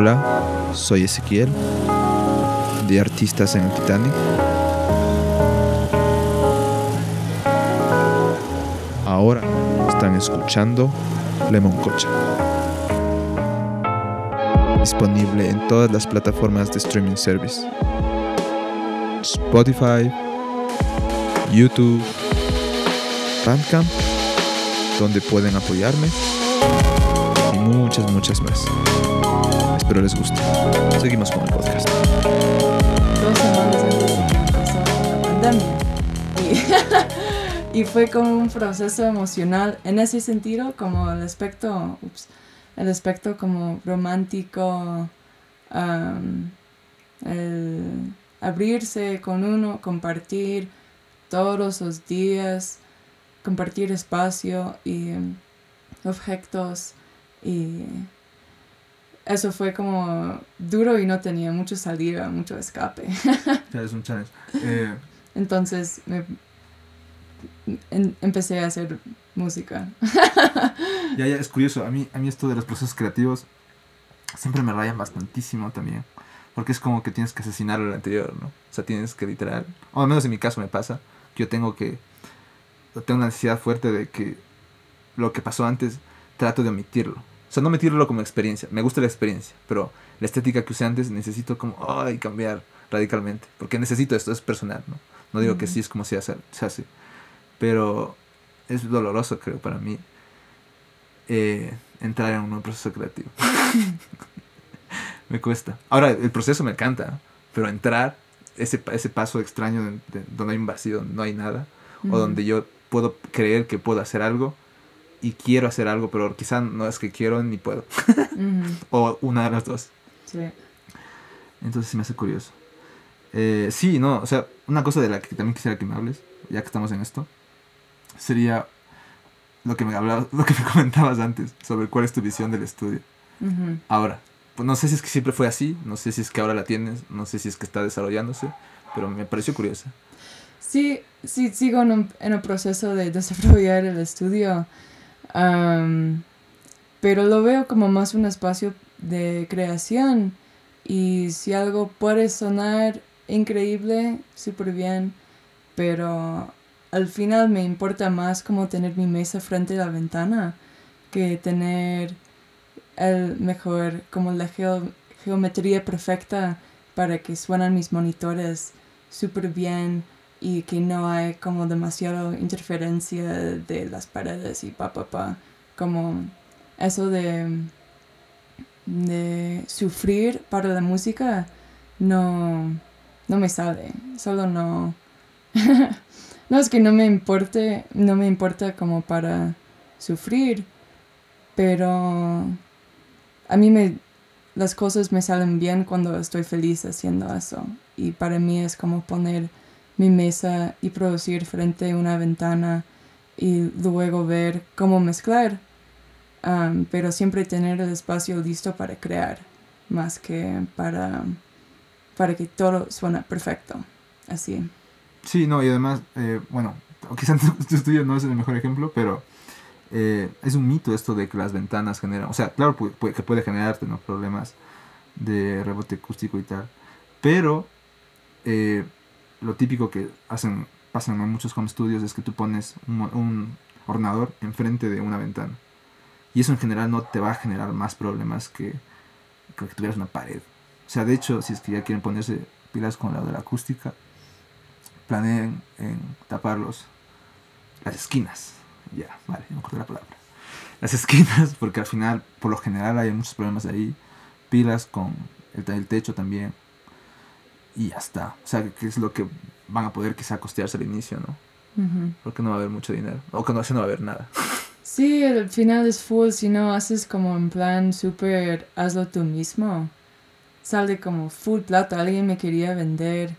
Hola, soy Ezequiel, de Artistas en el Titanic. Ahora están escuchando Lemon Cocha. Disponible en todas las plataformas de streaming service. Spotify, YouTube, Bandcamp, donde pueden apoyarme y muchas, muchas más. Espero les guste. Seguimos con el podcast. dos semanas antes empezó la pandemia. Y, fue como un proceso emocional en ese sentido, como el aspecto, ups, el aspecto como romántico, el abrirse con uno, compartir todos los días, compartir espacio y em, objetos y eso fue como duro y no tenía mucho salida, mucho escape. Es un challenge. Eh, Entonces me en- empecé a hacer música. ya, ya, es curioso. A mí, a mí esto de los procesos creativos siempre me rayan bastantísimo también. Porque es como que tienes que asesinar al anterior, ¿no? O sea, tienes que literal. O al menos en mi caso me pasa. que Yo tengo que. Tengo una necesidad fuerte de que lo que pasó antes trato de omitirlo. O sea, no omitirlo como experiencia. Me gusta la experiencia. Pero la estética que usé antes necesito como. Ay, cambiar radicalmente. Porque necesito esto, es personal, ¿no? No digo que sí es como se hace, se hace. Pero es doloroso, creo, para mí eh, entrar en un nuevo proceso creativo. me cuesta. Ahora, el proceso me encanta, pero entrar, ese, ese paso extraño de- de- donde hay un vacío, donde no hay nada, o donde yo puedo creer que puedo hacer algo y quiero hacer algo, pero quizá no es que quiero ni puedo, o una de las dos. sí. Entonces sí me hace curioso. Eh, sí, no, o sea, una cosa de la que también quisiera que me hables, ya que estamos en esto, sería lo que me hablabas, lo que me comentabas antes sobre cuál es tu visión del estudio. Ahora, pues no sé si es que siempre fue así, no sé si es que ahora la tienes, no sé si es que está desarrollándose, pero me pareció curiosa. Sí, sí, sigo en, un- en el proceso de desarrollar el estudio, am, pero lo veo como más un espacio de creación. Y si algo puede sonar increíble, súper bien, pero al final me importa más como tener mi mesa frente a la ventana que tener el mejor, como la geo- geometría perfecta para que suenan mis monitores súper bien y que no hay como demasiado interferencia de las paredes y pa pa pa como eso de de sufrir para la música no no me sale solo no. No es que no me importe no me importa como para sufrir pero a mí me las cosas me salen bien cuando estoy feliz haciendo eso y para mí es como poner mi mesa y producir frente a una ventana y luego ver cómo mezclar, Am, pero siempre tener el espacio listo para crear, más que para, para que todo suena perfecto, así. Sí, no, y además, eh, bueno, quizás tu, tu estudio no es el mejor ejemplo, pero eh, es un mito esto de que las ventanas generan, o sea, claro que puede generarte ¿no? problemas de rebote acústico y tal, pero eh, lo típico que hacen, pasan en muchos home studios es que tú pones un, un ordenador enfrente de una ventana. Y eso en general no te va a generar más problemas que, que que tuvieras una pared. O sea, de hecho, si es que ya quieren ponerse pilas con la de la acústica, planeen en taparlos las esquinas. Ya, vale, no acuerdo la palabra. Las esquinas, porque al final, por lo general, hay muchos problemas ahí. Pilas con el, el techo también. Y ya está. O sea, que es lo que van a poder quizá costearse al inicio, ¿no? Ujú. Porque no va a haber mucho dinero. O que no, no va a haber nada. Sí, al final es full, si no haces como en plan súper hazlo tú mismo. Sale como full plata. Alguien me quería vender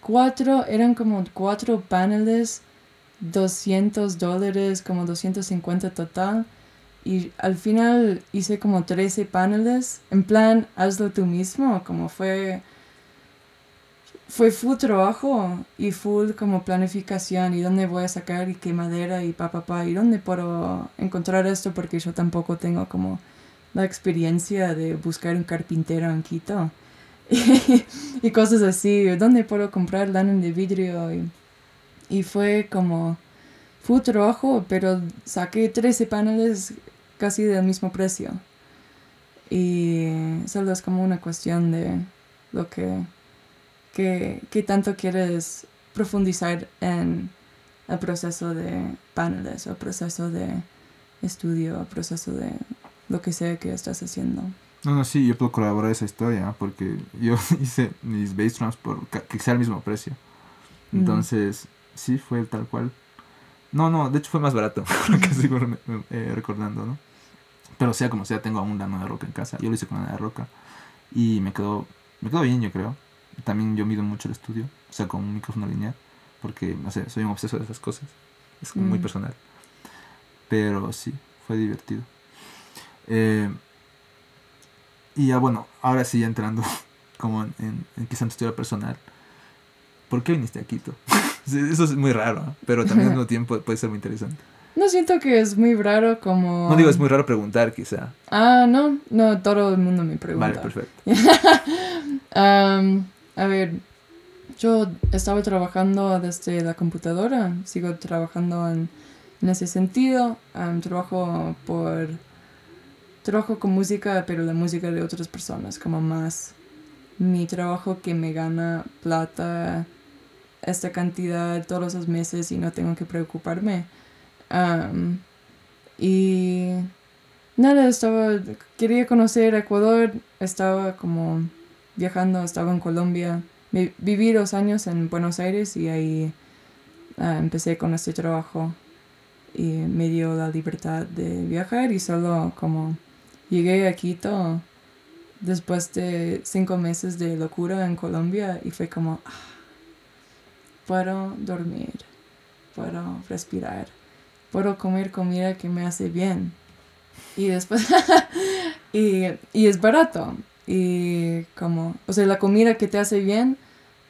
cuatro, eran como cuatro paneles, 200 dólares, como 250 total. Y al final hice como 13 paneles, en plan hazlo tú mismo, como fue fue full trabajo y full como planificación y dónde voy a sacar y qué madera y pa pa pa y dónde puedo encontrar esto porque yo tampoco tengo como la experiencia de buscar un carpintero en Quito y, cosas así, ¿dónde puedo comprar lana de vidrio? Y, y fue como, fue trabajo, pero saqué 13 paneles casi del mismo precio. Y solo es como una cuestión de lo que, que, que tanto quieres profundizar en el proceso de paneles o el proceso de estudio, el proceso de lo que sea que estás haciendo. No, no, sí, yo puedo colaborar esa historia porque yo hice mis bass drums por que sea el mismo precio. Entonces, sí, fue tal cual. No, no, de hecho fue más barato, que sigo eh, recordando, ¿no? Pero sea como sea, tengo aún lana de roca en casa. Yo lo hice con lana de roca y me quedó, me quedó bien, yo creo. También yo mido mucho el estudio, o sea, con un micrófono lineal, porque, no sé, soy un obseso de esas cosas. Es muy mm. personal. Pero sí, fue divertido. Eh, y ya bueno, ahora sí entrando como en, en, quizá en tu historia personal. ¿Por qué viniste a Quito? Eso es muy raro, pero también al mismo tiempo puede ser muy interesante. No siento que es muy raro como... No digo, es muy raro preguntar quizá. Ah, no, no, todo el mundo me pregunta. Vale, perfecto. A ver, yo estaba trabajando desde la computadora, sigo trabajando en, en ese sentido. trabajo por trabajo con música, pero la música de otras personas, como más mi trabajo que me gana plata esta cantidad todos los meses y no tengo que preocuparme. y nada, estaba, quería conocer Ecuador, estaba como viajando, estaba en Colombia, viví dos años en Buenos Aires y ahí ah, empecé con este trabajo y me dio la libertad de viajar y solo como Llegué a Quito después de cinco meses de locura en Colombia y fue como, ah, puedo dormir, puedo respirar, puedo comer comida que me hace bien. Y después, y, y es barato. Y como, o sea, la comida que te hace bien,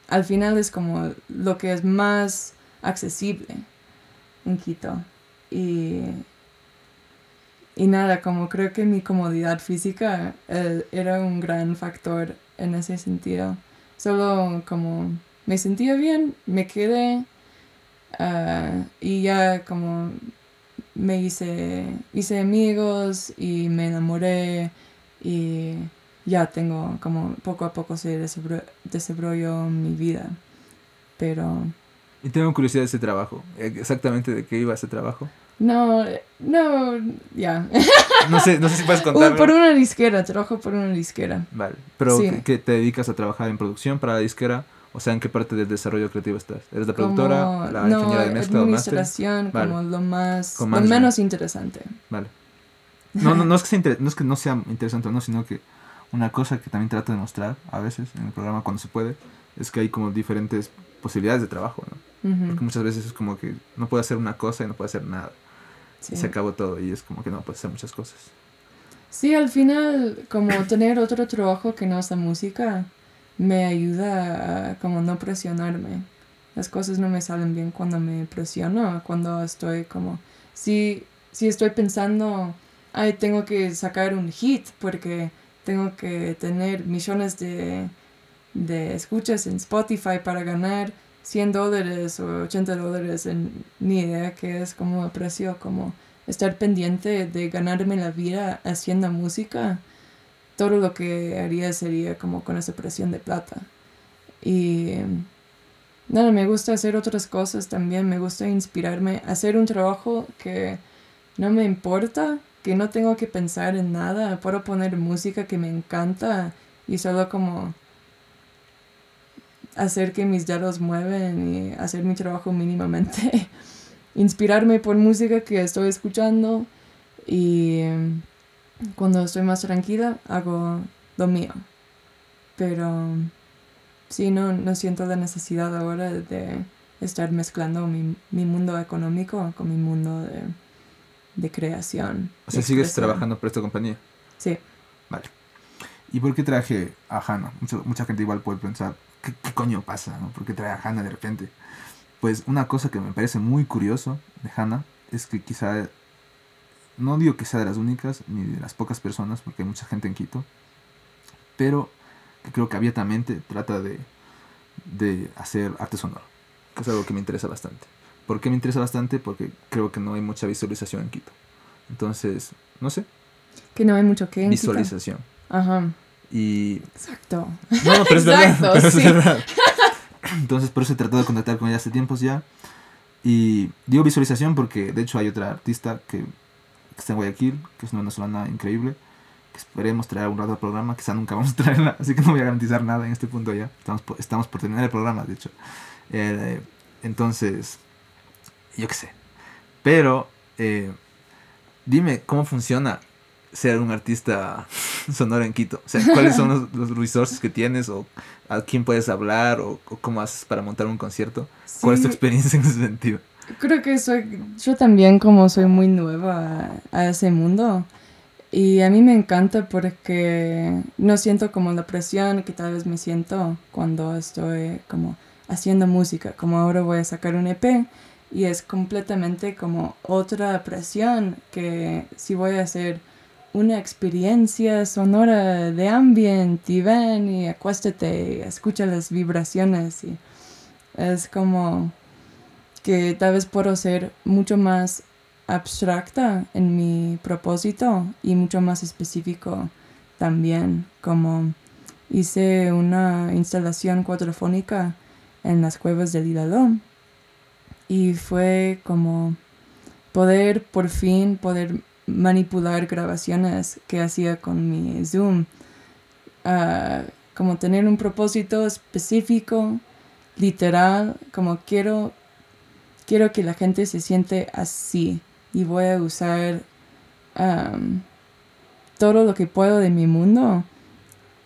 al final es como lo que es más accesible en Quito. Y y nada, como creo que mi comodidad física eh, era un gran factor en ese sentido. Solo como me sentía bien, me quedé ah, y ya como me hice, hice amigos y me enamoré y ya tengo como poco a poco se desarrolló mi vida. Pero... Y tengo curiosidad de ese trabajo, exactamente de qué iba ese trabajo. No, no, ya. No sé, no sé si puedes contar. por una disquera, trabajo por una disquera. Vale, pero ¿qué, te dedicas a trabajar en producción para la disquera? O sea, ¿en qué parte del desarrollo creativo estás? ¿Eres la productora, la ingeniera de mezcla administración, como lo más, lo menos interesante. Vale. No, no, no, es que sea no es que no sea interesante o no, sino que una cosa que también trato de mostrar a veces en el programa cuando se puede es que hay como diferentes posibilidades de trabajo, ¿no? Porque muchas veces es como que no puede hacer una cosa y no puede hacer nada. Y se acabó todo y es como que no puede hacer muchas cosas. Sí, al final, como tener otro trabajo que no es la música, me ayuda a como no presionarme. Las cosas no me salen bien cuando me presiono, cuando estoy como, si, si estoy pensando, ay, tengo que sacar un hit porque tengo que tener millones de, de escuchas en Spotify para ganar 100 dólares o 80 dólares en ni idea que es como precio, como estar pendiente de ganarme la vida haciendo música, todo lo que haría sería como con esa presión de plata. Y nada, me gusta hacer otras cosas también, me gusta inspirarme, hacer un trabajo que no me importa, que no tengo que pensar en nada, puedo poner música que me encanta y solo como hacer que mis dedos mueven y hacer mi trabajo mínimamente. Inspirarme por música que estoy escuchando y em, cuando estoy más tranquila hago lo mío. Pero sí, no, no siento la necesidad ahora de estar mezclando mi, mi mundo económico con mi mundo de, de creación. O sea, ¿sigues trabajando por esta compañía? Sí. Vale. ¿Y por qué traje a Hannah? Mucha, mucha gente igual puede pensar, ¿qué, coño pasa? ¿no? ¿Por qué trae a Hannah de repente? Pues una cosa que me parece muy curioso de Hannah es que quizá no digo que sea de las únicas ni de las pocas personas, porque hay mucha gente en Quito, pero que creo que abiertamente trata de, de hacer arte sonoro, que es algo que me interesa bastante. ¿Por qué me interesa bastante? Porque creo que no hay mucha visualización en Quito. Entonces, no sé. Que no hay mucho que en Visualización. Quito. Ajá. Y... Exacto. No, pero es verdad. Exacto, pero es verdad. Entonces, por eso he tratado de contactar con ella hace tiempos ya. Y digo visualización porque, de hecho, hay otra artista que, que está en Guayaquil, que es una venezolana increíble, que esperemos traer algún rato al programa, quizá nunca vamos a traerla, así que no voy a garantizar nada en este punto ya. Estamos por, estamos por terminar el programa, de hecho. Eh, entonces, yo qué sé. Pero, eh, dime cómo funciona ser un artista sonoro en Quito. O sea, ¿cuáles son los, los resources que tienes? ¿O a quién puedes hablar? ¿O, o cómo haces para montar un concierto? ¿Cuál es tu Sí. experiencia en ese sentido? Creo que soy, yo también como soy muy nueva a, a ese mundo y a mí me encanta porque no siento como la presión que tal vez me siento cuando estoy como haciendo música, como ahora voy a sacar un EP y es completamente como otra presión que si voy a hacer una experiencia sonora de ambiente y ven y acuéstate y escucha las vibraciones y es como que tal vez puedo ser mucho más abstracta en mi propósito y mucho más específico también, como hice una instalación cuatrofónica en las cuevas del Hilaló y fue como poder por fin poder manipular grabaciones que hacía con mi Zoom, Ah, como tener un propósito específico, literal, como quiero quiero que la gente se siente así y voy a usar todo lo que puedo de mi mundo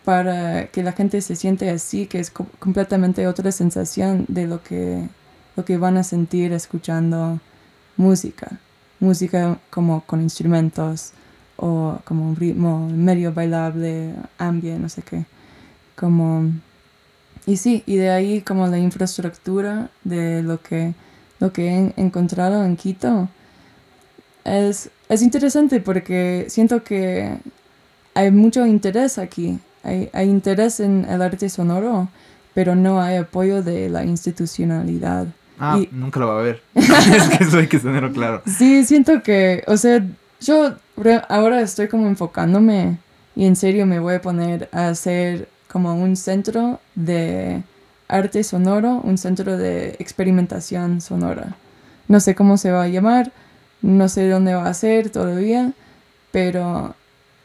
para que la gente se siente así, que es co- completamente otra sensación de lo que, lo que van a sentir escuchando música. Música como con instrumentos o como un ritmo medio bailable, ambient, no sé qué. Como... Y sí, y de ahí como la infraestructura de lo que lo que he encontrado en Quito es, es interesante porque siento que hay mucho interés aquí. Hay, hay interés en el arte sonoro, pero no hay apoyo de la institucionalidad. Ah, Y- nunca lo va a ver. es que eso hay que tenerlo claro. Sí, siento que, o sea, yo ahora estoy como enfocándome y en serio me voy a poner a hacer como un centro de arte sonoro, un centro de experimentación sonora. No sé cómo se va a llamar, no sé dónde va a ser todavía, pero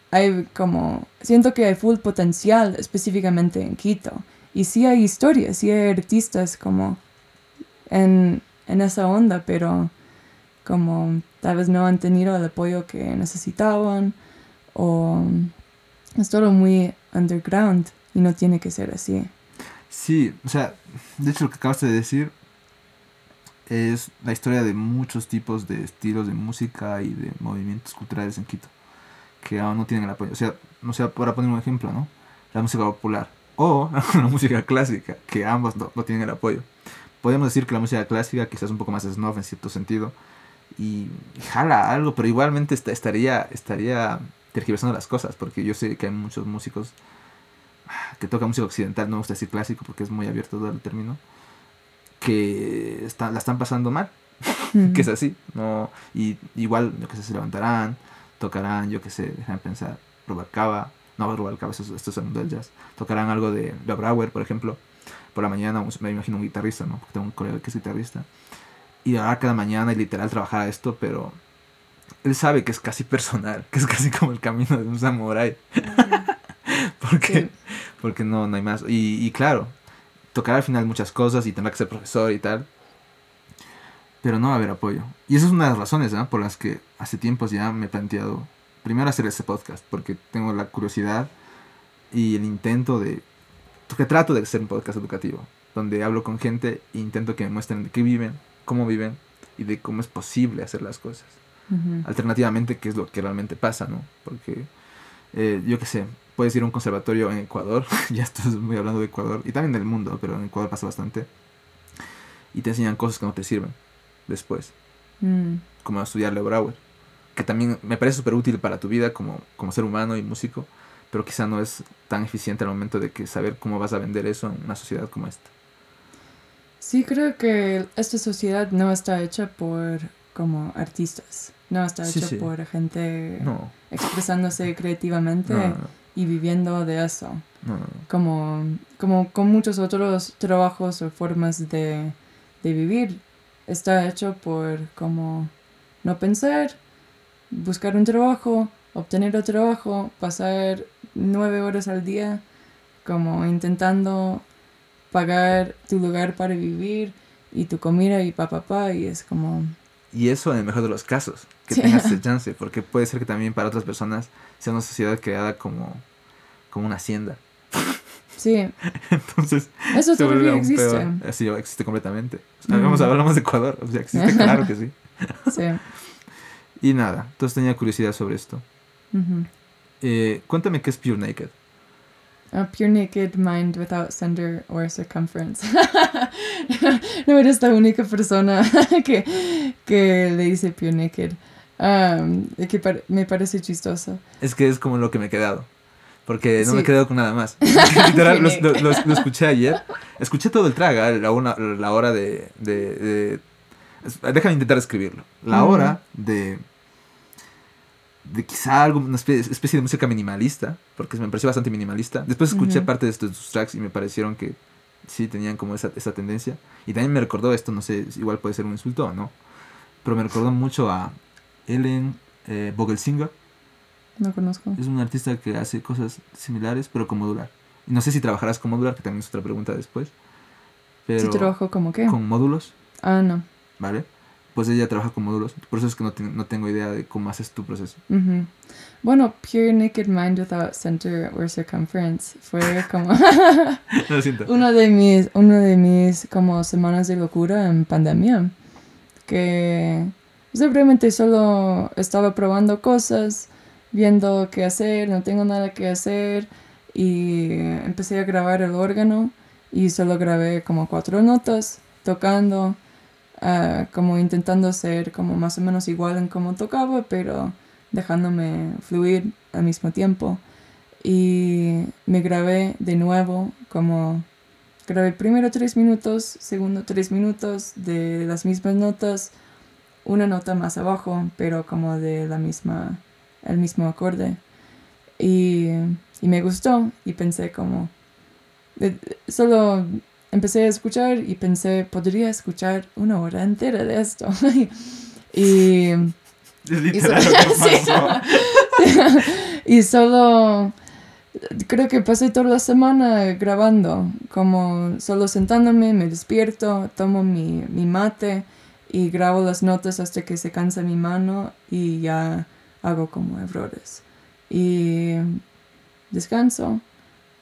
hay como, siento que hay full potencial específicamente en Quito. Y sí hay historias, sí hay artistas como en, en esa onda, pero como tal vez no han tenido el apoyo que necesitaban o es todo muy underground y no tiene que ser así. Sí, o sea, de hecho lo que acabaste de decir es la historia de muchos tipos de estilos de música y de movimientos culturales en Quito que aún no tienen el apoyo. O sea, no sé, para poner un ejemplo, ¿no? La música popular o la música clásica, que ambos no, no tienen el apoyo. Podemos decir que la música clásica quizás un poco más snob en cierto sentido y jala algo, pero igualmente esta- estaría, estaría tergiversando las cosas, porque yo sé que hay muchos músicos que tocan música occidental, no me gusta decir clásico porque es muy abierto todo el término, que están, la están pasando mal, que es así, no y igual, yo que sé, se levantarán, tocarán, yo que sé, déjame pensar, Rubalcaba, no, Rubalcaba, esto es el mundo del jazz, tocarán algo de La Brauer, por ejemplo, por la mañana, me imagino un guitarrista, ¿no? Porque tengo un colega que es guitarrista, y ahora cada mañana y literal trabajar a esto, pero él sabe que es casi personal, que es casi como el camino de un samurái, porque, Sí. porque no, no hay más, y, y claro, tocará al final muchas cosas y tendrá que ser profesor y tal, pero no va a haber apoyo. Y esa es una de las razones ¿no? por las que hace tiempos ya me he planteado primero hacer este podcast, porque tengo la curiosidad y el intento de... que trato de ser un podcast educativo, donde hablo con gente e intento que me muestren de qué viven, cómo viven y de cómo es posible hacer las cosas. Alternativamente, qué es lo que realmente pasa, ¿no? Porque, eh, yo qué sé, puedes ir a un conservatorio en Ecuador, ya estoy muy hablando de Ecuador, y también del mundo, pero en Ecuador pasa bastante, y te enseñan cosas que no te sirven después Mm. como estudiar Leo Brauer. que también me parece súper útil para tu vida como, como ser humano y músico, pero quizá no es tan eficiente al momento de que saber cómo vas a vender eso en una sociedad como esta. Sí, creo que esta sociedad no está hecha por como artistas, no está hecha sí. por gente No, expresándose creativamente no, no, y viviendo de eso. como, como con muchos otros trabajos o formas de, de vivir. Está hecho por como no pensar, buscar un trabajo, obtener el trabajo, pasar nueve horas al día como intentando pagar tu lugar para vivir y tu comida y pa pa pa y es como Y eso en el mejor de los casos, que Sí. tengas ese chance, porque puede ser que también para otras personas sea una sociedad creada como, como una hacienda. sí Entonces, eso todavía existe. Así existe completamente. Mm. Hablamos, hablamos de Ecuador, o sea, existe, claro que sí. sí Y nada, entonces tenía curiosidad sobre esto. Eh, cuéntame qué es Pure Naked. A pure naked mind without center or circumference. no eres la única persona que, que le dice pure naked. Um, que par- me parece chistoso. Es que es como lo que me he quedado. Porque no me he quedado con nada más. Literal, lo, Pure lo- naked. lo- lo escuché ayer. Escuché todo el traga, la, una- la hora de, de, de- Déjame intentar escribirlo. La hora de... De quizá algo, una especie, de música minimalista, porque me pareció bastante minimalista. Después escuché Ujú. parte de estos tus tracks y me parecieron que sí tenían como esa, esa tendencia. Y también me recordó esto, no sé, igual puede ser un insulto o no, pero me recordó mucho a Ellen eh, Vogelsinger. No conozco. Es un artista que hace cosas similares, pero con modular. Y no sé si trabajarás con modular, que también es otra pregunta después. Pero ¿Si trabajo como qué? con módulos, Ah, no. ¿vale? Pues ella trabaja con módulos. Por eso es que no, ten- no tengo idea de cómo haces tu proceso. Ujú. Bueno, pure naked mind without center or circumference fue como Lo siento. uno de mis, uno de mis como semanas de locura en pandemia. Que simplemente solo estaba probando cosas, viendo qué hacer, no tengo nada que hacer. Y empecé a grabar el órgano y solo grabé como cuatro notas tocando, ah, como intentando ser como más o menos igual en cómo tocaba, pero dejándome fluir al mismo tiempo. Y me grabé de nuevo, como grabé primero tres minutos, segundo tres minutos de las mismas notas, una nota más abajo, pero como de la misma, el mismo acorde. Y, y me gustó y pensé como, eh, solo empecé a escuchar y pensé, podría escuchar una hora entera de esto. y y literal so- lo que Sí. pasó. y solo creo que pasé toda la semana grabando, como solo sentándome, me despierto, tomo mi, mi mate y grabo las notas hasta que se cansa mi mano y ya hago como errores. Y descanso,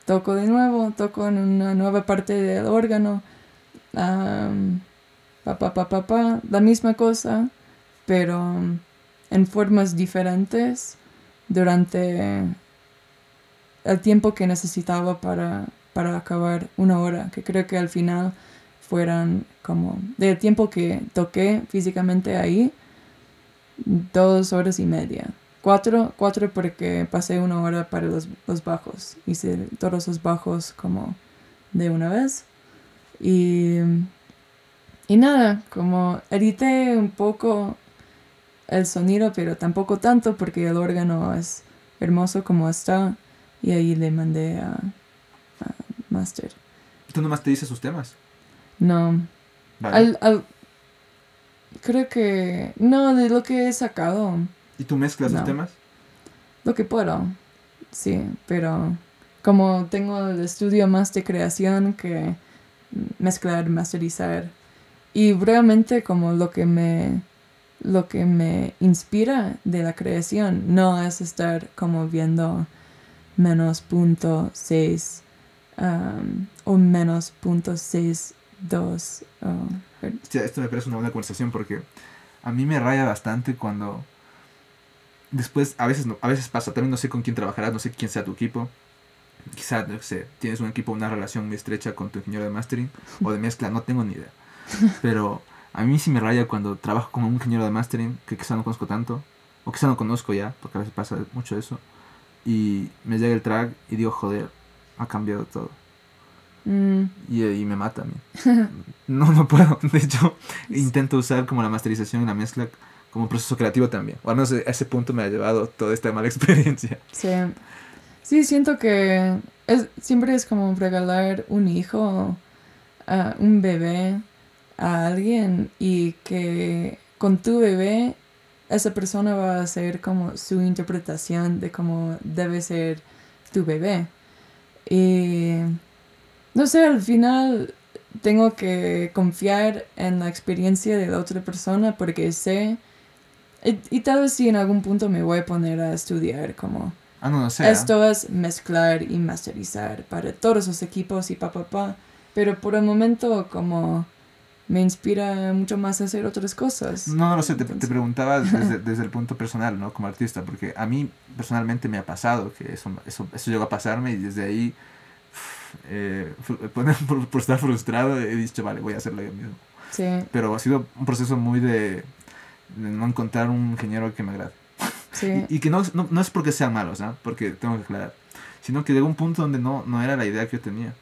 toco de nuevo, toco en una nueva parte del órgano, am, pa, pa, pa, pa, pa, la misma cosa, pero en formas diferentes durante el tiempo que necesitaba para, para acabar una hora, que creo que al final fueran como del tiempo que toqué físicamente ahí, dos horas y media. Cuatro, cuatro porque pasé una hora para los, los bajos. Hice todos los bajos como de una vez. Y, y nada, como edité un poco el sonido, pero tampoco tanto porque el órgano es hermoso como está. Y ahí le mandé a, a Master. Tú nomás te dices sus temas. No, Vale. al, al- creo que no, de lo que he sacado, ¿Y tú mezclas No. los temas? lo que puedo, sí, pero como tengo el estudio más de creación que mezclar, masterizar y realmente como lo que me lo que me inspira de la creación no es estar como viendo menos punto seis um, o menos punto seis dos oh, her- Hostia, esto me parece una buena conversación porque a mí me raya bastante cuando después, a veces, no, a veces pasa, también no sé con quién trabajarás, no sé quién sea tu equipo. Quizá, no sé, tienes un equipo, una relación muy estrecha con tu ingeniero de mastering o de mezcla, no tengo ni idea. Pero a mí sí me raya cuando trabajo con un ingeniero de mastering, que quizá no conozco tanto, o quizá no conozco ya, porque a veces pasa mucho eso, y me llega el track y digo, joder, ha cambiado todo. Mm, Y, y me mata a mí. No, no puedo. De hecho, intento usar como la masterización y la mezcla como proceso creativo también. O al menos a ese punto me ha llevado toda esta mala experiencia. sí. Sí, siento que es, siempre es como regalar un hijo, a un bebé a alguien y que con tu bebé esa persona va a hacer como su interpretación de cómo debe ser tu bebé. Y no sé, al final tengo que confiar en la experiencia de la otra persona porque sé, y, y tal vez si en algún punto me voy a poner a estudiar como Ah, no, no sé. esto es mezclar y masterizar para todos los equipos y pa, pa, pa. Pero por el momento como me inspira mucho más a hacer otras cosas. No, no lo sé, te, te preguntaba desde, desde el punto personal, ¿no? Como artista, porque a mí personalmente me ha pasado que eso, eso, eso llegó a pasarme y desde ahí, eh, fru- por, por- estar frustrado, he dicho, vale, voy a hacerlo yo mismo. Sí, Pero ha sido un proceso muy de no encontrar un ingeniero que me agrade. sí. Y, y que no, no, no es porque sean malos, ¿no? Porque tengo que aclarar. Sino que llegó un punto donde no, no era la idea que yo tenía.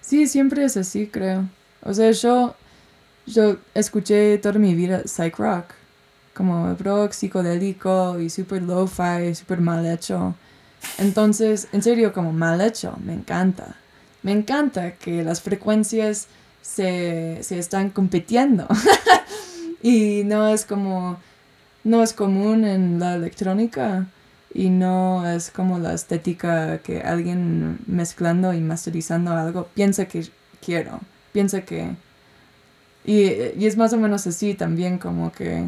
Sí, siempre es así, creo. O sea, yo, yo escuché toda mi vida psych rock, como rock psicodélico y super lo-fi, super mal hecho. Entonces, en serio, como mal hecho, me encanta. Me encanta que las frecuencias se, se están compitiendo. y no es como, no es común en la electrónica. Y no es como la estética que alguien mezclando y masterizando algo piensa que quiero, piensa que... Y, y es más o menos así también como que...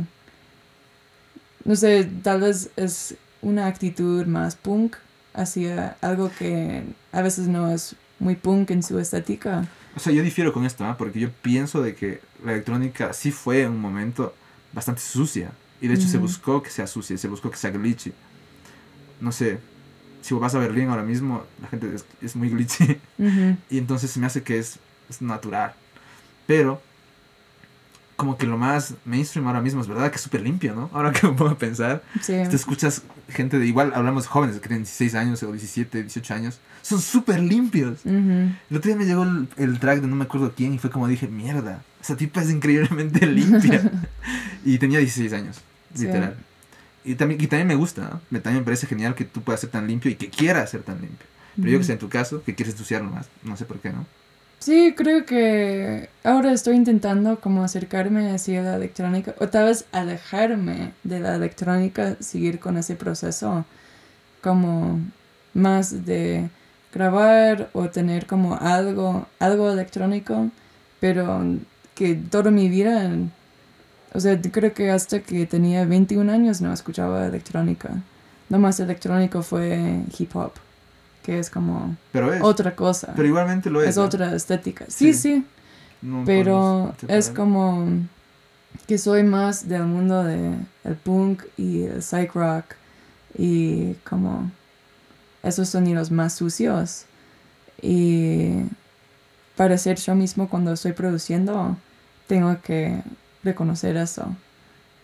No sé, tal vez es una actitud más punk hacia algo que a veces no es muy punk en su estética. O sea, yo difiero con esto, ¿ah? Porque yo pienso de que la electrónica sí fue en un momento bastante sucia. Y de hecho se buscó que sea sucia, se buscó que sea glitchy. No sé, si vas a Berlín ahora mismo, la gente es, es muy glitchy. Y entonces se me hace que es, es natural. Pero, como que lo más mainstream ahora mismo es verdad que es súper limpio, ¿no? Ahora que me a pensar, Sí. te escuchas gente de igual, hablamos de jóvenes que tienen 16 años o 17, 18 años, son súper limpios. Ujú, El otro día me llegó el, el track de no me acuerdo quién y fue como dije, mierda, esa tipa es increíblemente limpia. y tenía 16 años, Sí. literal. Y también, y también me gusta, ¿no? Me, también me parece genial que tú puedas ser tan limpio y que quieras ser tan limpio. Pero yo que sé, en tu caso, que quieres ensuciarlo más, no sé por qué, ¿no? Sí, creo que ahora estoy intentando como acercarme hacia la electrónica o tal vez alejarme de la electrónica, seguir con ese proceso como más de grabar o tener como algo, algo electrónico, pero que toda mi vida, o sea, creo que hasta que tenía 21 años no escuchaba electrónica. Lo más electrónico fue hip hop, que es como Pero es. otra cosa Pero igualmente lo es. es ¿no? otra estética. Sí, Sí. sí, No pero es como que soy más del mundo de el punk y el psych rock y como esos sonidos más sucios y para ser yo mismo cuando estoy produciendo tengo que reconocer eso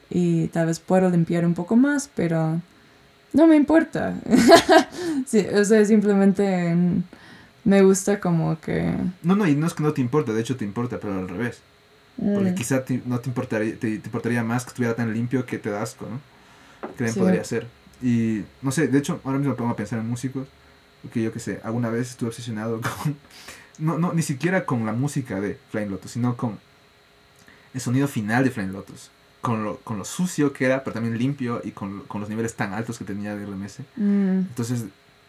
y tal vez puedo limpiar un poco más pero no me importa sí, o sea simplemente me gusta como que No, no, y no es que no te importa, de hecho te importa, pero al revés. Porque Mm, quizá te- no te importaría, te, te importaría más que estuviera tan limpio que te da asco, ¿no? Que Sí. podría ser. Y no sé, de hecho, ahora mismo me pongo a pensar en músicos. Porque yo qué sé, alguna vez estuve obsesionado con. No, no, ni siquiera con la música de Flying Lotus, sino con el sonido final de Flying Lotus. Con lo, con lo sucio que era, pero también limpio y con, con los niveles tan altos que tenía de RMS. mm, Entonces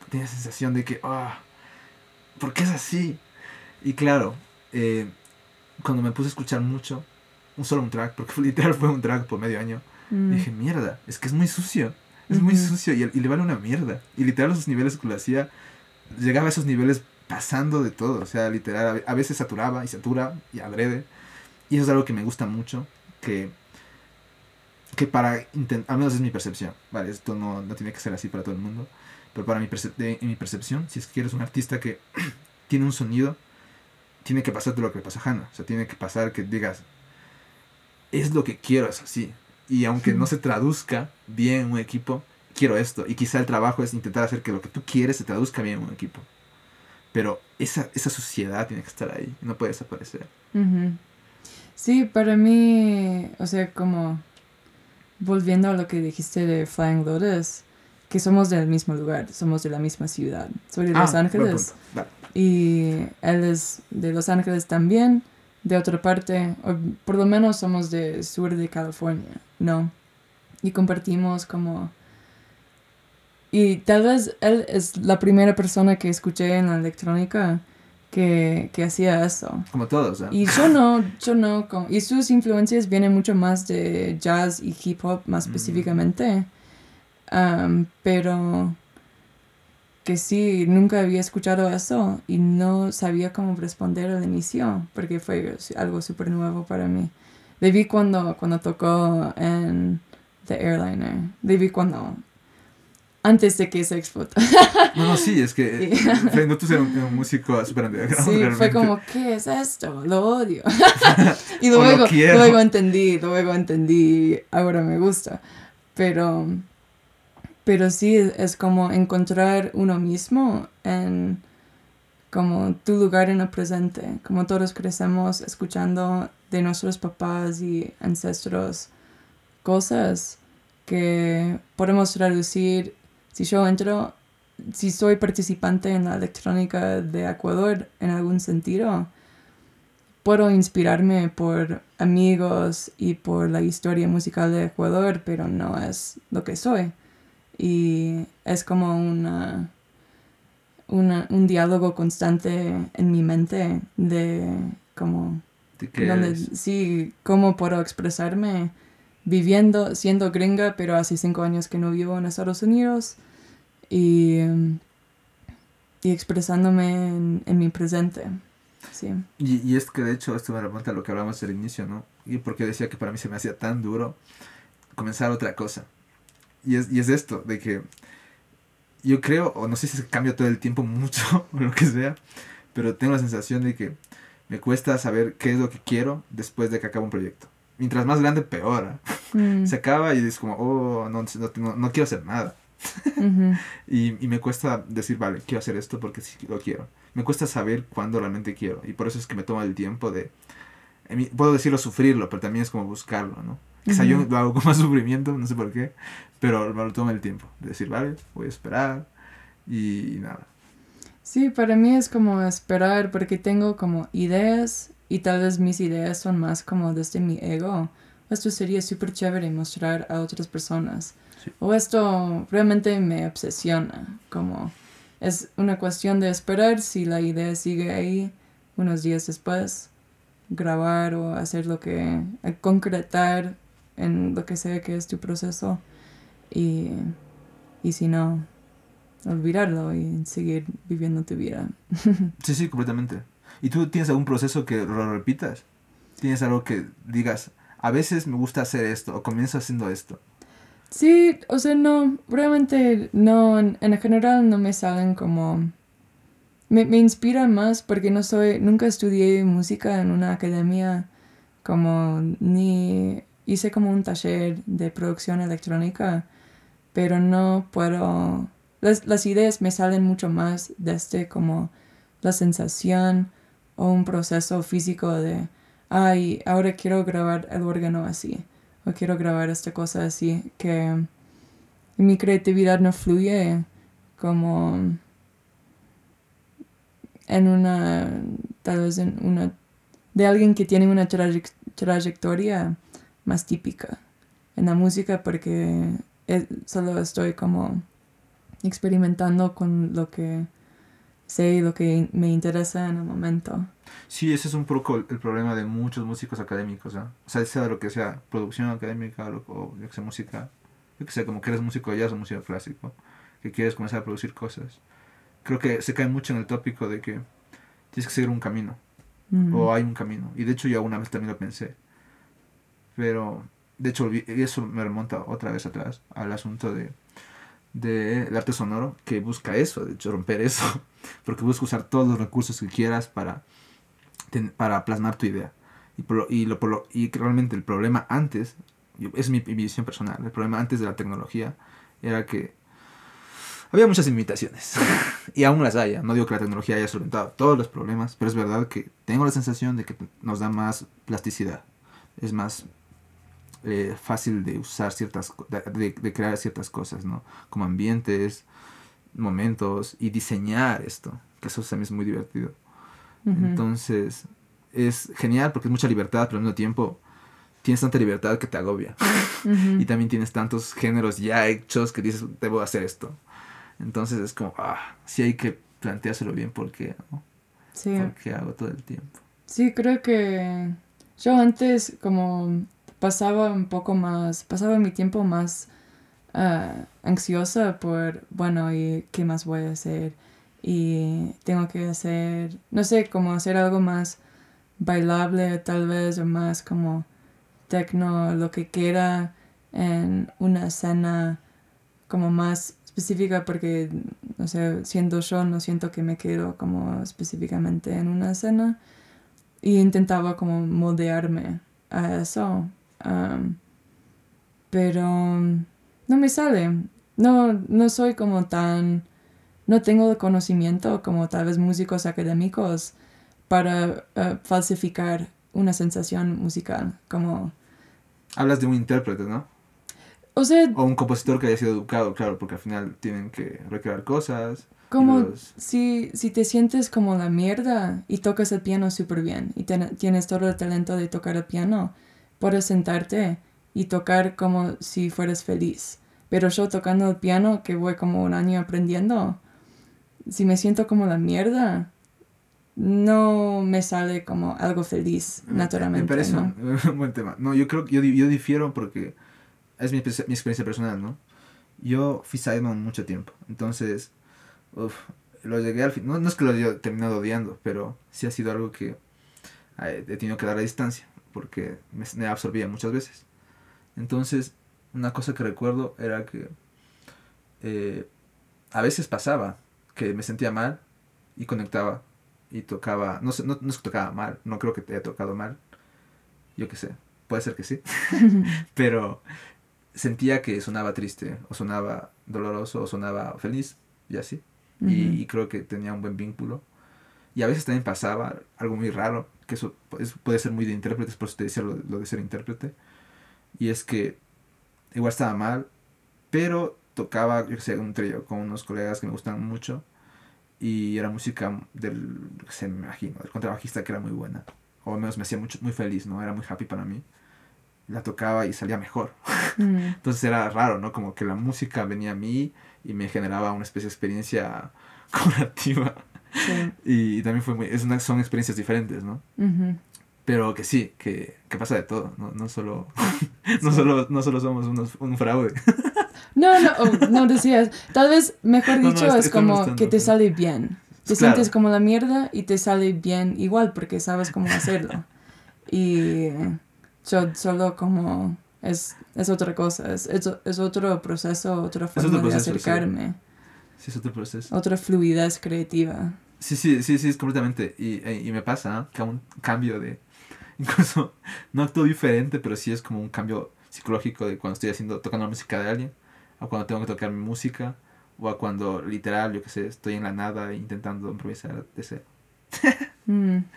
tenía sensación de que, ah, ¿por qué es así? Y claro, eh, cuando me puse a escuchar mucho, un solo un track, porque literal fue un track por medio año, mm, dije, mierda, es que es muy sucio, es muy Ujú. sucio y, y le vale una mierda. Y literal esos niveles que lo hacía, llegaba a esos niveles pasando de todo, o sea, literal, a veces saturaba y satura y adrede. Y eso es algo que me gusta mucho, que, que para intentar, al menos es mi percepción, vale, esto no, no tiene que ser así para todo el mundo, pero para mi, percep- de- en mi percepción, si es que eres un artista que tiene un sonido, tiene que pasarte lo que le pasa a Hannah, o sea, tiene que pasar que digas, es lo que quiero, es así. y aunque no se traduzca bien en un equipo, quiero esto. Y quizá el trabajo es intentar hacer que lo que tú quieres se traduzca bien en un equipo. Pero esa, esa sociedad tiene que estar ahí, no puede desaparecer. Sí, para mí, o sea, como volviendo a lo que dijiste de Flying Lotus, que somos del mismo lugar, somos de la misma ciudad. Soy de Los Ah, Ángeles y él es de Los Ángeles también, de otra parte, o por lo menos somos de sur de California, ¿no? Y compartimos como... Y tal vez él es la primera persona que escuché en la electrónica que, que hacía eso. Como todos, ¿eh? Y yo no, yo no, como- y sus influencias vienen mucho más de jazz y hip hop más Mm. específicamente. Am, pero que sí, nunca había escuchado eso y no sabía cómo responder al inicio, porque fue algo súper nuevo para mí. Le vi cuando, cuando tocó en The Airliner. Le vi cuando... Antes de que se explotó. No, no, sí, es que Sí. eh, no tú eres un, un músico super underground. Sí, fue realmente. como, ¿qué es esto? Lo odio. y luego, luego entendí, luego entendí, ahora me gusta. Pero, pero sí, es como encontrar uno mismo en como tu lugar en el presente. Como todos crecemos escuchando de nuestros papás y ancestros cosas que podemos traducir. Si yo entro si soy participante en la electrónica de Ecuador en algún sentido, puedo inspirarme por amigos y por la historia musical de Ecuador, pero no es lo que soy. Y es como una, una- un diálogo constante en mi mente de como ¿De qué donde sí, cómo puedo expresarme viviendo, siendo gringa, pero hace cinco años que no vivo en Estados Unidos y, y expresándome en, mi presente. Sí. Y, y es que de hecho esto me remonta a lo que hablábamos al inicio, ¿no? Y porque decía que para mí se me hacía tan duro comenzar otra cosa. Y es, y es esto, de que yo creo, o no sé si cambia todo el tiempo mucho o lo que sea, pero tengo la sensación de que me cuesta saber qué es lo que quiero después de que acaba un proyecto. Mientras más grande, peor. ¿ah? Mm, Se acaba y es como, oh, no, no, no, no quiero hacer nada. ujú, Y, y me cuesta decir, vale, quiero hacer esto porque sí lo quiero. Me cuesta saber cuándo realmente quiero. Y por eso es que me toma el tiempo de... mi- Puedo decirlo sufrirlo, pero también es como buscarlo, ¿no? Quizá yo Ujú. lo hago con más sufrimiento, no sé por qué. Pero me lo toma el tiempo. De decir, vale, voy a esperar. Y, nada. Sí, para mí es como esperar porque tengo como ideas y tal vez mis ideas son más como desde mi ego. Esto sería súper chévere mostrar a otras personas. Sí. O esto realmente me obsesiona. Como es una cuestión de esperar si la idea sigue ahí unos días después, grabar o hacer lo que, eh, concretar en lo que sea que es tu proceso. Y, y si no, olvidarlo y seguir viviendo tu vida. Sí, sí, completamente. ¿Y tú tienes algún proceso que lo repitas? ¿Tienes algo que digas, a veces me gusta hacer esto o comienzo haciendo esto? Sí, o sea, no, realmente no, en, en general no me salen como... Me, me inspiran más porque no soy, nunca estudié música en una academia como ni hice como un taller de producción electrónica, pero no puedo, las, las ideas me salen mucho más desde como la sensación o un proceso físico de, ay, ahora quiero grabar el órgano así o quiero grabar esta cosa así, que mi creatividad no fluye como en una, tal vez en una, de alguien que tiene una traye- trayectoria más típica en la música porque solo estoy como experimentando con lo que sé lo que me interesa en el momento. Sí, ese es un poco el problema de muchos músicos académicos. O sea, sea lo que sea, producción académica o, lo- o yo que sé, música, yo que sé, como que eres músico de jazz o músico clásico, que quieres comenzar a producir cosas. Creo que se cae mucho en el tópico de que tienes que seguir un camino, Mm. o hay un camino. Y de hecho yo una vez también lo pensé. Pero, de hecho, eso me remonta otra vez atrás al asunto de del arte sonoro que busca eso, de hecho romper eso, porque busca usar todos los recursos que quieras para, para plasmar tu idea. Y, por lo- y, lo, por lo- y realmente el problema antes es mi visión personal, el problema antes de la tecnología era que había muchas limitaciones. y aún las haya. No digo que la tecnología haya solventado todos los problemas, pero es verdad que tengo la sensación de que nos da más plasticidad. Es más eh, fácil de usar ciertas, de, de, crear ciertas cosas, ¿no? Como ambientes, momentos y diseñar esto, que eso también es muy divertido. Entonces, es genial porque es mucha libertad, pero al mismo tiempo tienes tanta libertad que te agobia. Y también tienes tantos géneros ya hechos que dices, debo hacer esto. Entonces es como, ah, sí hay que planteárselo bien porque, ¿no? Sí. Porque hago todo el tiempo. Sí, creo que yo antes como pasaba un poco más, pasaba mi tiempo más uh, ansiosa por, bueno, ¿y qué más voy a hacer? Y tengo que hacer, no sé, como hacer algo más bailable tal vez o más como tecno, lo que quiera en una escena como más específica porque, no sé, siendo yo no siento que me quedo como específicamente en una escena y intentaba como moldearme a eso. Pero no me sale. No, no soy como tan... No tengo el conocimiento como tal vez músicos académicos para eh, falsificar una sensación musical. Como... Hablas de un intérprete, ¿no? O sea... O un compositor que haya sido educado, claro, porque al final tienen que recrear cosas. Como si, si te sientes como la mierda y tocas el piano súper bien y tienes todo el talento de tocar el piano, puedes sentarte y tocar como si fueras feliz. Pero yo tocando el piano, que voy como un año aprendiendo, si me siento como la mierda, no me sale como algo feliz, naturalmente. Me parece un buen tema. No, yo creo que yo, yo difiero porque es mi, mi, experiencia personal, ¿no? Yo fui Simon mucho tiempo, entonces, uf, lo llegué al fin, no, no, es que lo haya terminado odiando, pero sí ha sido algo que eh, he tenido que dar a distancia, porque me, me absorbía muchas veces. Entonces, una cosa que recuerdo era que eh, a veces pasaba que me sentía mal y conectaba y tocaba, no, sé, no, no es que tocaba mal, no creo que te haya tocado mal, yo qué sé, puede ser que sí, pero sentía que sonaba triste, o sonaba doloroso, o sonaba feliz, y así. y, creo que tenía un buen vínculo. Y a veces también pasaba algo muy raro, que eso puede ser muy de intérpretes, por eso te decía lo, de ser intérprete. Y es que igual estaba mal, pero tocaba, yo sé, un trío con unos colegas que me gustan mucho. Y era música del, se me imagino, del contrabajista que era muy buena. O al menos me hacía mucho, muy feliz, ¿no? Era muy happy para mí la tocaba y salía mejor. Mm. Entonces era raro, ¿no? Como que la música venía a mí y me generaba una especie de experiencia curativa. Y, también fue muy, es una, son experiencias diferentes, ¿no? Pero que sí, que, que, pasa de todo, no, no, solo, no, solo, no solo somos unos, un fraude. No, no, oh, no decías, tal vez mejor dicho es, como que te sale bien. Te sientes como la mierda y te sale bien igual porque sabes cómo hacerlo. Y yo solo como es, es otra cosa, es, es, otro proceso, otra forma de acercarme. Sí. es otro proceso. Otra fluidez creativa. Sí, sí, sí, sí, es completamente. Y, y me pasa que un cambio de... Incluso no actúo diferente, pero sí es como un cambio psicológico de cuando estoy haciendo, tocando la música de alguien, a cuando tengo que tocar mi música, o a cuando literal, yo qué sé, estoy en la nada intentando improvisar de cero. Mm.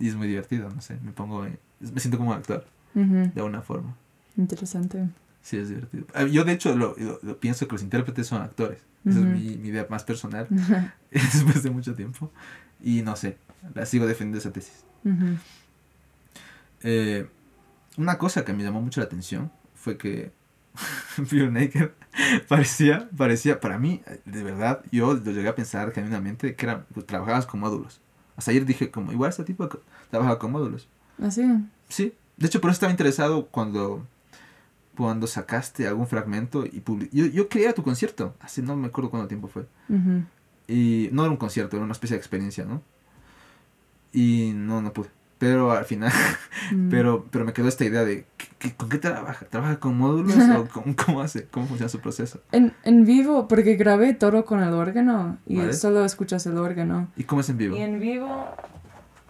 Y es muy divertido, no sé, me pongo, me siento como un actor de alguna forma. Interesante. Sí, es divertido. Ah, yo, de hecho, lo, pienso que los intérpretes son actores. Esa es mi, mi, idea más personal. Después de mucho tiempo. Y no sé, la sigo defendiendo esa tesis. Eh, una cosa que me llamó mucho la atención fue que Fear Naked parecía, parecía, para mí, de verdad, yo lo llegué a pensar genuinamente que era, pues, trabajabas con módulos. Hasta ayer dije, como, igual este tipo trabaja con módulos. ¿Ah, sí? Sí, de hecho, por eso estaba interesado cuando, cuando sacaste algún fragmento y Yo, yo quería tu concierto, así no me acuerdo cuánto tiempo fue. Y no era un concierto, era una especie de experiencia, ¿no? Y no, no pude. Pero al final, mm. pero, pero me quedó esta idea de, ¿con qué trabaja? ¿Trabaja con módulos o cómo, hace? ¿Cómo funciona su proceso? En, en vivo, porque grabé todo con el órgano y solo escuchas el órgano. ¿Y cómo es en vivo? Y en vivo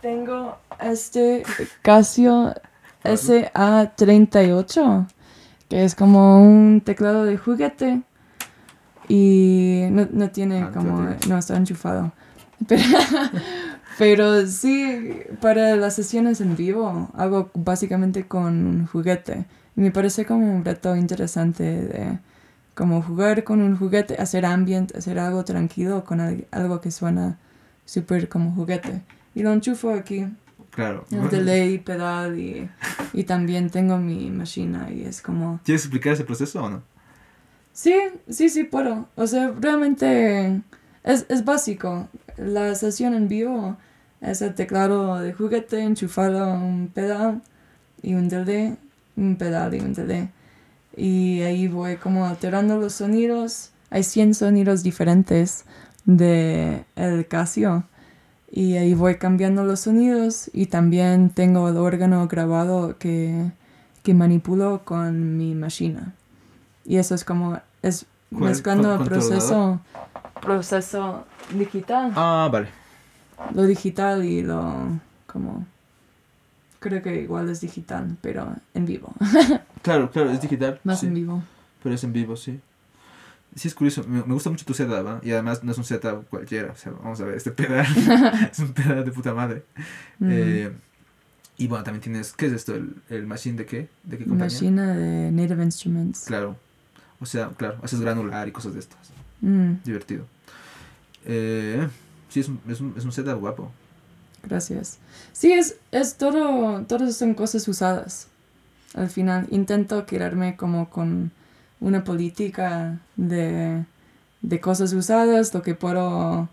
tengo este Casio SA38, que es como un teclado de juguete y no, no tiene Ah, como, no está enchufado. Pero, pero sí, para las sesiones en vivo hago básicamente con un juguete. Y me parece como un reto interesante de como jugar con un juguete, hacer ambient, hacer algo tranquilo con al- algo que suena súper como juguete. Y lo enchufo aquí, Claro. el delay, pedal y, y también tengo mi máquina y es como... ¿Quieres explicar ese proceso o no? Sí, sí, sí puedo. O sea, realmente es, es básico. La sesión en vivo es el teclado de juguete enchufado a un pedal y un delay, un pedal y un delay. Y ahí voy como alterando los sonidos. Hay 100 sonidos diferentes de el Casio. Y ahí voy cambiando los sonidos y también tengo el órgano grabado que, que manipulo con mi máquina. Y eso es como, es mezclando ¿Con- el proceso, proceso digital, Ah, vale. lo digital y lo, como, creo que igual es digital, pero en vivo, Claro, claro, es digital. más sí, en vivo. Pero es en vivo, sí. Sí, es curioso. Me, me gusta mucho tu setup, ¿ah? Y además no es un setup cualquiera. O sea, vamos a ver, este pedal es un pedal de puta madre. Mm. Eh, y bueno, también tienes. ¿Qué es esto? ¿El, el machine de qué? ¿De qué compañía? Máquina de Native Instruments. Claro. O sea, claro, haces granular y cosas de estas. Mm, Divertido. Eh, sí, es un, es, un, es un setup guapo. gracias. Sí, es, es todo, todas son cosas usadas. Al final intento quedarme como con una política de, de cosas usadas, lo que puedo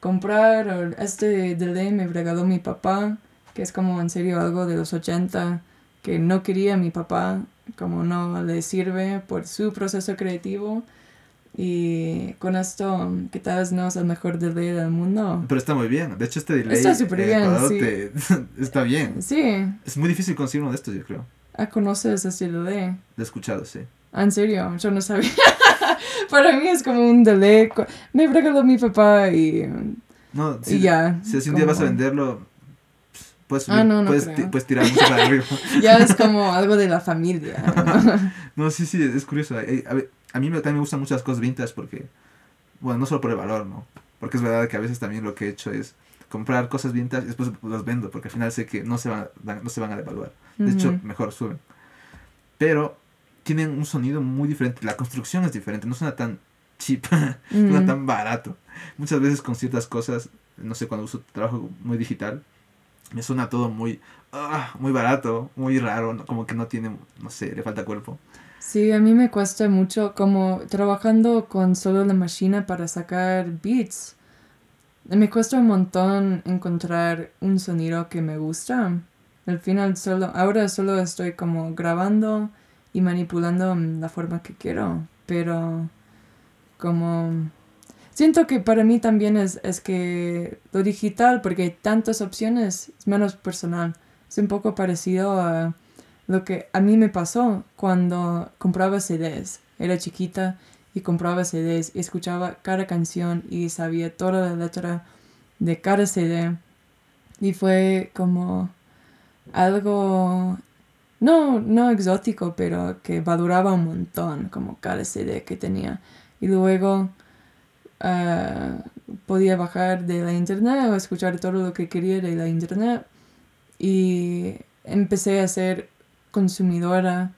comprar. o este delay me regaló mi papá, que es como en serio algo de los 80, que no quería mi papá, como no le sirve por su proceso creativo. Y con esto, que tal vez no es el mejor delay del mundo. Pero está muy bien. De hecho, este delay. Está súper en bien, sí. te- está bien. Sí, Es muy difícil conseguir uno de estos, yo creo. ah, conoces ese delay. Lo he escuchado, sí. Ah, En serio, yo no sabía. Para mí es como un delay. Me regaló mi papá y, No, y si, ya. si un día vas a venderlo, puedes, Ah, no, no puedes, puedes tirar mucho para arriba. Ya es como algo de la familia. ¿no? No, sí, sí, es curioso. Eh, A, mí me- también me gustan muchas cosas vintage porque, bueno, no solo por el valor, ¿no? Porque es verdad que a veces también lo que he hecho es comprar cosas vintage y después los vendo porque al final sé que no se van, a- no se van a devaluar. De hecho, mejor suben. Pero tienen un sonido muy diferente. La construcción es diferente, no suena tan cheap, suena Mm. tan barato. Muchas veces con ciertas cosas, no sé, cuando uso trabajo muy digital, me suena todo muy, ah, muy barato, muy raro, ¿no? como que no tiene, no sé, le falta cuerpo. Sí, a mí me cuesta mucho como trabajando con solo la máquina para sacar beats. Me cuesta un montón encontrar un sonido que me gusta. Al final solo, ahora solo estoy como grabando y manipulando la forma que quiero. Pero como siento que para mí también es, es que lo digital, porque hay tantas opciones, es menos personal. Es un poco parecido a lo que a mí me pasó cuando compraba CDs. Era chiquita y compraba CDs y escuchaba cada canción y sabía toda la letra de cada CD. Y fue como algo, no, no exótico, pero que valoraba un montón, como cada CD que tenía. Y luego ah, podía bajar de la internet o escuchar todo lo que quería de la internet. Y empecé a ser consumidora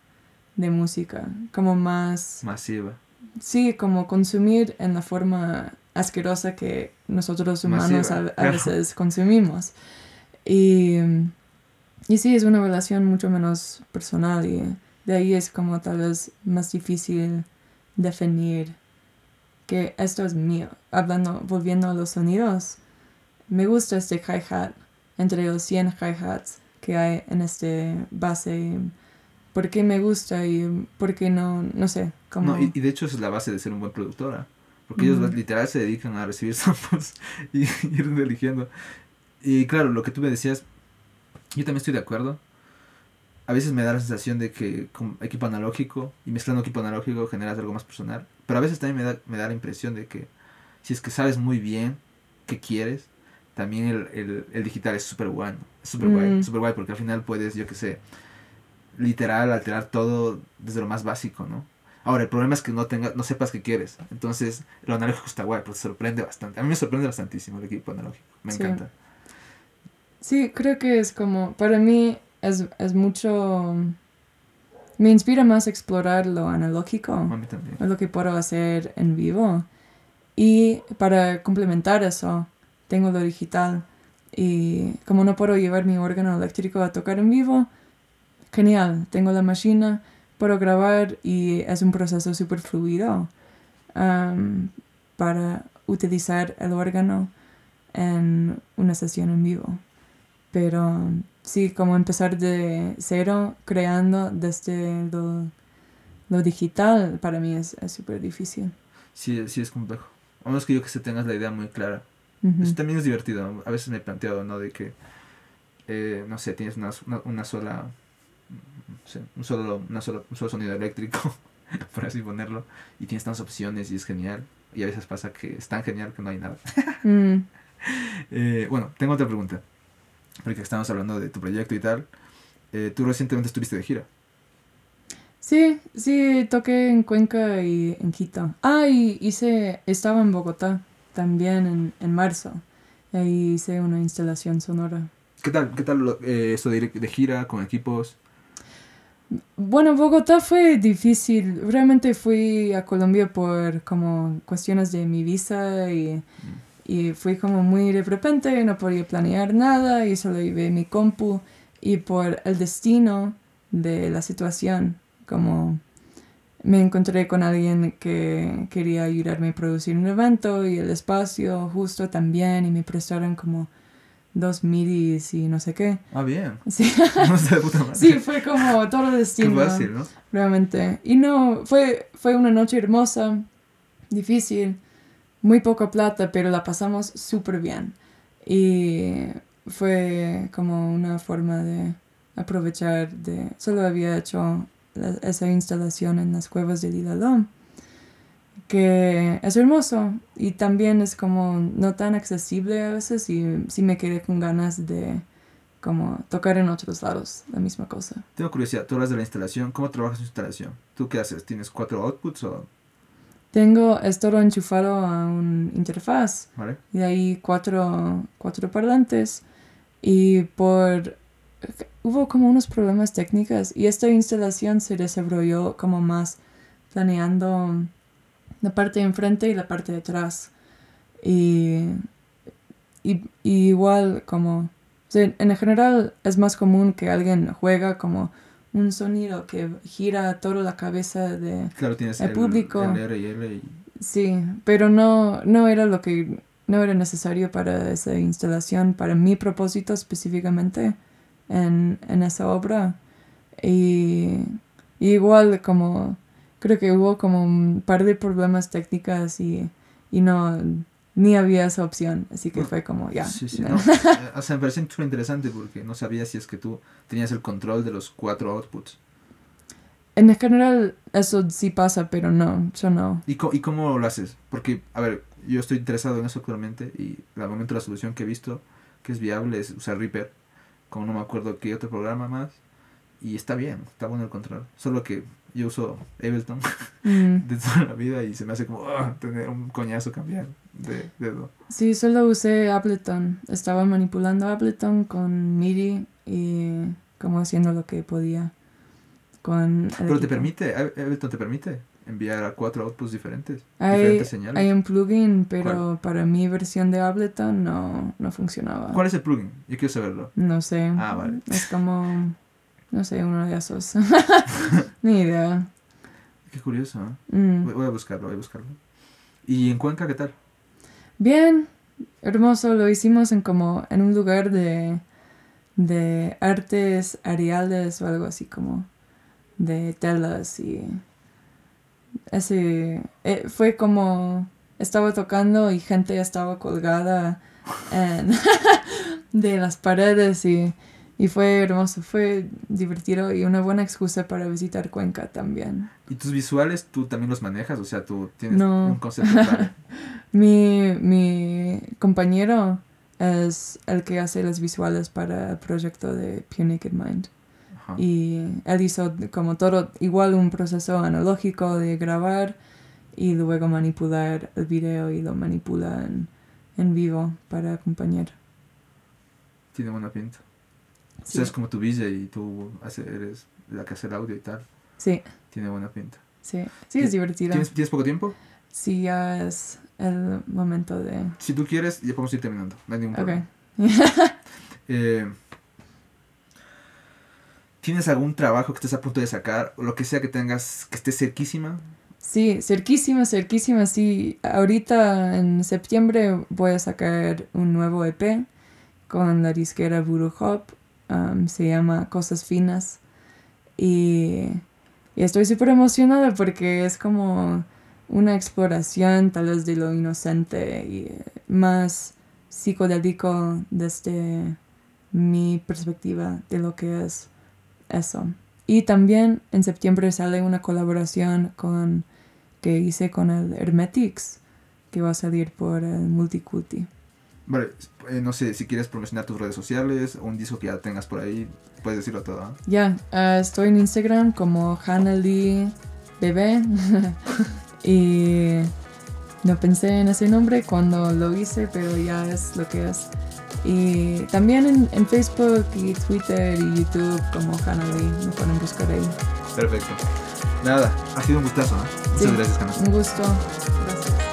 de música, como más, Masiva. sí, como consumir en la forma asquerosa que nosotros humanos a, Masiva, a veces consumimos. Y, y sí, es una relación mucho menos personal y de ahí es como tal vez más difícil definir que esto es mío. Hablando, volviendo a los sonidos, me gusta este hi-hat entre los 100 hi-hats que hay en este base. ¿Por qué me gusta y por qué no? No sé. Como... No, y, y de hecho esa es la base de ser un buen productora. Porque ellos literal se dedican a recibir samples y ir eligiendo. Y claro, lo que tú me decías, yo también estoy de acuerdo. A veces me da la sensación de que con equipo analógico y mezclando equipo analógico generas algo más personal. Pero a veces también me da, me da la impresión de que si es que sabes muy bien qué quieres, también el, el, el digital es súper bueno. Súper guay, Mm. súper guay porque al final puedes, yo qué sé, literal alterar todo desde lo más básico, ¿no? Ahora, el problema es que no tengas, no sepas qué quieres. Entonces, lo analógico está guay, pero te sorprende bastante. A mí me sorprende bastantísimo el equipo analógico. Me Sí. encanta. Sí, creo que es como, para mí es, es mucho, me inspira más explorar lo analógico, A mí también. lo que puedo hacer en vivo. Y para complementar eso, tengo lo digital. Y como no puedo llevar mi órgano eléctrico a tocar en vivo, genial, tengo la máquina, puedo grabar y es un proceso súper fluido am, para utilizar el órgano en una sesión en vivo. Pero sí, como empezar de cero, creando desde lo, lo digital, para mí es súper difícil. Sí, sí es complejo. A menos que yo que se tengas la idea muy clara. Eso también es divertido. A veces me he planteado, ¿no? De que, eh, no sé, tienes una, una, una sola, no sé, un solo, una sola- un solo sonido eléctrico, por así ponerlo, y tienes tantas opciones y es genial. Y a veces pasa que es tan genial que no hay nada. Mm. Eh, bueno, tengo otra pregunta. Porque estamos hablando de tu proyecto y tal. Eh, tú recientemente estuviste de gira. Sí, sí, toqué en Cuenca y en Quito. Ah, y hice, estaba en Bogotá también en, en marzo. Ahí hice una instalación sonora. ¿Qué tal? ¿Qué tal eh, esto de ir de gira con equipos? Bueno, Bogotá fue difícil. Realmente fui a Colombia por como cuestiones de mi visa y, y fui como muy de repente, no podía planear nada y solo llevé mi compu y por el destino de la situación, como me encontré con alguien que quería ayudarme a producir un evento y el espacio justo también y me prestaron como dos midis y no sé qué. Ah, bien. Sí. No de puta madre. Sí, fue como todo Qué destino. fácil, ¿no? Realmente. Y no, fue, fue una noche hermosa, difícil, muy poca plata, pero la pasamos súper bien. Y fue como una forma de aprovechar de... Solo había hecho esa instalación en las cuevas del Ilalón, que es hermoso y también es como no tan accesible a veces y sí me quedé con ganas de como tocar en otros lados la misma cosa. Tengo curiosidad, tú hablas de la instalación, ¿cómo trabajas tu instalación? ¿Tú qué haces? ¿Tienes cuatro outputs o...? Tengo, es todo enchufado a un interfaz ¿Vale? y de ahí cuatro, cuatro parlantes y por... Hubo como unos problemas técnicos y esta instalación se desarrolló como más planeando la parte de enfrente y la parte de atrás. Y, y, y igual como... o sea, en general es más común que alguien juega como un sonido que gira toda la cabeza de... Claro, tienes El público. el R y L y... Sí, pero no, no era lo que no era necesario para esa instalación, para mi propósito específicamente en, en esa obra. Y, y igual como creo que hubo como un par de problemas técnicas y, y no ni había esa opción, así que fue como ya. Sí, sí, no. o sea, me pareció súper interesante porque no sabía si es que tú tenías el control de los cuatro outputs. En general eso sí pasa, pero no, yo no. ¿Y, co- ¿Y cómo lo haces? Porque, a ver, yo estoy interesado en eso actualmente y al momento la solución que he visto que es viable es usar Reaper, como no me acuerdo qué otro programa más, y está bien, está bueno el control. Solo que yo uso Ableton Mm. de toda la vida y se me hace como ah, tener un coñazo cambiar de dedo. Sí, solo usé Ableton. Estaba manipulando Ableton con MIDI y como haciendo lo que podía con Pero te equipo. permite, Ableton te permite enviar a cuatro outputs diferentes, Hay, diferentes señales. hay un plugin, pero para mi versión de Ableton no, no funcionaba. ¿Cuál es el plugin? Yo quiero saberlo. No sé. Ah, vale. Es como, no sé, uno de esos. Ni idea. Qué curioso, ¿eh? Mm. Voy voy a buscarlo, voy a buscarlo. ¿Y en Cuenca qué tal? Bien, hermoso, lo hicimos en como en un lugar de, de artes ariales o algo así como de telas y ese eh, fue como estaba tocando y gente estaba colgada en- de las paredes y, y fue hermoso, fue divertido y una buena excusa para visitar Cuenca también. ¿Y tus visuales tú también los manejas? O sea, tú tienes No. un concepto. Mi, mi compañero es el que hace las visuales para el proyecto de Pure Naked Mind. Ajá. Y él hizo como todo, igual un proceso analógico de grabar y luego manipular el video y lo manipula en, en vivo para acompañar. Tiene buena pinta. O Sí, sea, es como tu DJ y tú hace- eres la que hace el audio y tal. sí, Tiene buena pinta. sí, sí, es divertido. ¿Tienes, ¿Tienes poco tiempo? Sí, ya es el momento de... Si tú quieres, ya podemos ir terminando. No hay ningún Ok. problema. Eh, ¿Tienes algún trabajo que estés a punto de sacar? O lo que sea que tengas, que esté cerquísima. Sí, cerquísima, cerquísima, sí. Ahorita en septiembre voy a sacar un nuevo EP con la disquera Voodoo Hop. Se llama Cosas Finas. Y, estoy súper emocionada porque es como una exploración tal vez de lo inocente y eh, más psicodélico desde mi perspectiva de lo que es eso. Y también en septiembre sale una colaboración que hice con el Hermetics, que va a salir por el Multiculti. Vale, eh, no sé si quieres promocionar tus redes sociales o un disco que ya tengas por ahí. Puedes decirlo todo. ¿ah? Ya, ah, estoy en Instagram como Hannah Lee Bebé. y no pensé en ese nombre cuando lo hice, pero ya es lo que es. Y también en, en Facebook y Twitter y YouTube como Hannah Lee. Me pueden buscar ahí. Perfecto. Nada, ha sido un gustazo. ¿ah? Muchas Sí. gracias, Hannah. Un gusto. Gracias.